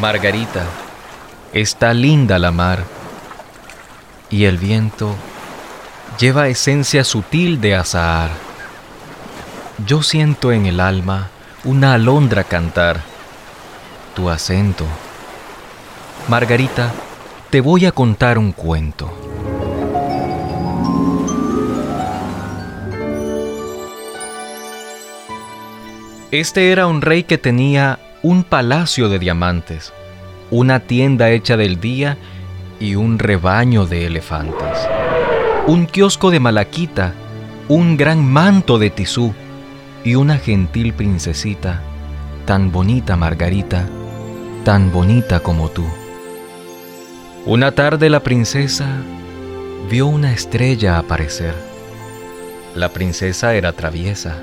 Margarita, está linda la mar y el viento lleva esencia sutil de azahar. Yo siento en el alma una alondra cantar, tu acento. Margarita, te voy a contar un cuento. Este era un rey que tenía un palacio de diamantes, una tienda hecha del día y un rebaño de elefantes, un kiosco de malaquita, un gran manto de tisú y una gentil princesita, tan bonita Margarita, tan bonita como tú. Una tarde la princesa vio una estrella aparecer. La princesa era traviesa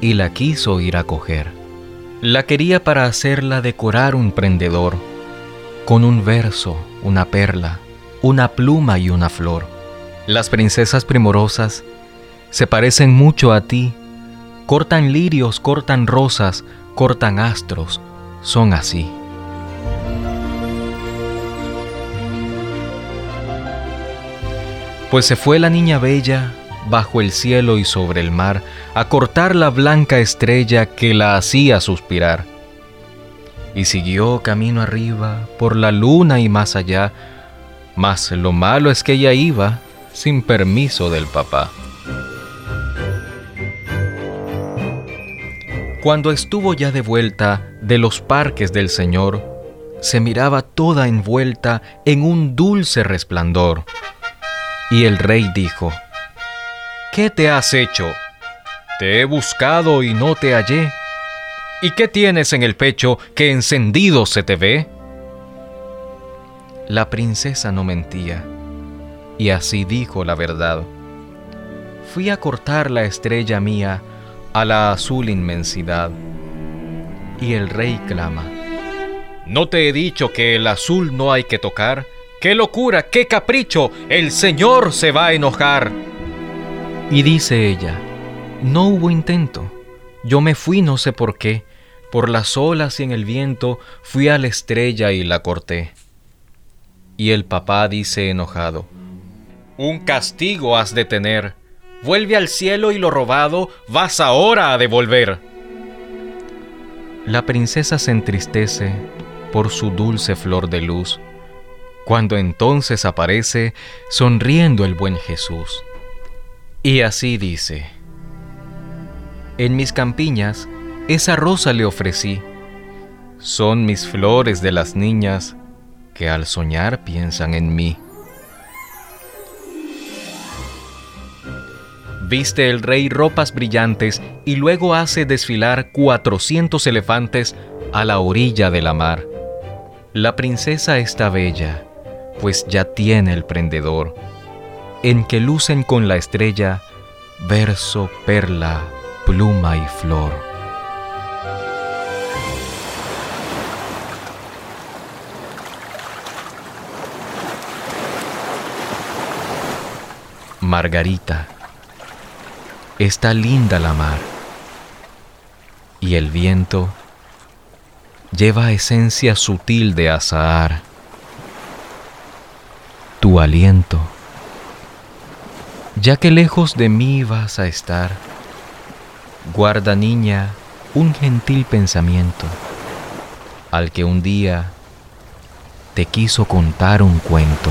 y la quiso ir a coger. La quería para hacerla decorar un prendedor, con un verso, una perla, una pluma y una flor. Las princesas primorosas se parecen mucho a ti, cortan lirios, cortan rosas, cortan astros, son así. Pues se fue la niña bella bajo el cielo y sobre el mar, a cortar la blanca estrella que la hacía suspirar. Y siguió camino arriba, por la luna y más allá, mas lo malo es que ella iba sin permiso del papá. Cuando estuvo ya de vuelta de los parques del Señor, se miraba toda envuelta en un dulce resplandor. Y el rey dijo, ¿Qué te has hecho? Te he buscado y no te hallé. ¿Y qué tienes en el pecho que encendido se te ve? La princesa no mentía, y así dijo la verdad. Fui a cortar la estrella mía a la azul inmensidad. Y el rey clama, ¿no te he dicho que el azul no hay que tocar? ¡Qué locura, qué capricho! El Señor se va a enojar. Y dice ella, no hubo intento. Yo me fui no sé por qué. Por las olas y en el viento fui a la estrella y la corté. Y el papá dice enojado, Un castigo has de tener. Vuelve al cielo y lo robado vas ahora a devolver. La princesa se entristece por su dulce flor de luz, cuando entonces aparece sonriendo el buen Jesús. Y así dice, En mis campiñas esa rosa le ofrecí, son mis flores de las niñas que al soñar piensan en mí. Viste el rey ropas brillantes y luego hace desfilar cuatrocientos elefantes a la orilla de la mar. La princesa está bella, pues ya tiene el prendedor en que lucen con la estrella verso, perla, pluma y flor. Margarita, está linda la mar y el viento lleva esencia sutil de azahar. Tu aliento ya que lejos de mí vas a estar, guarda niña un gentil pensamiento al que un día te quiso contar un cuento.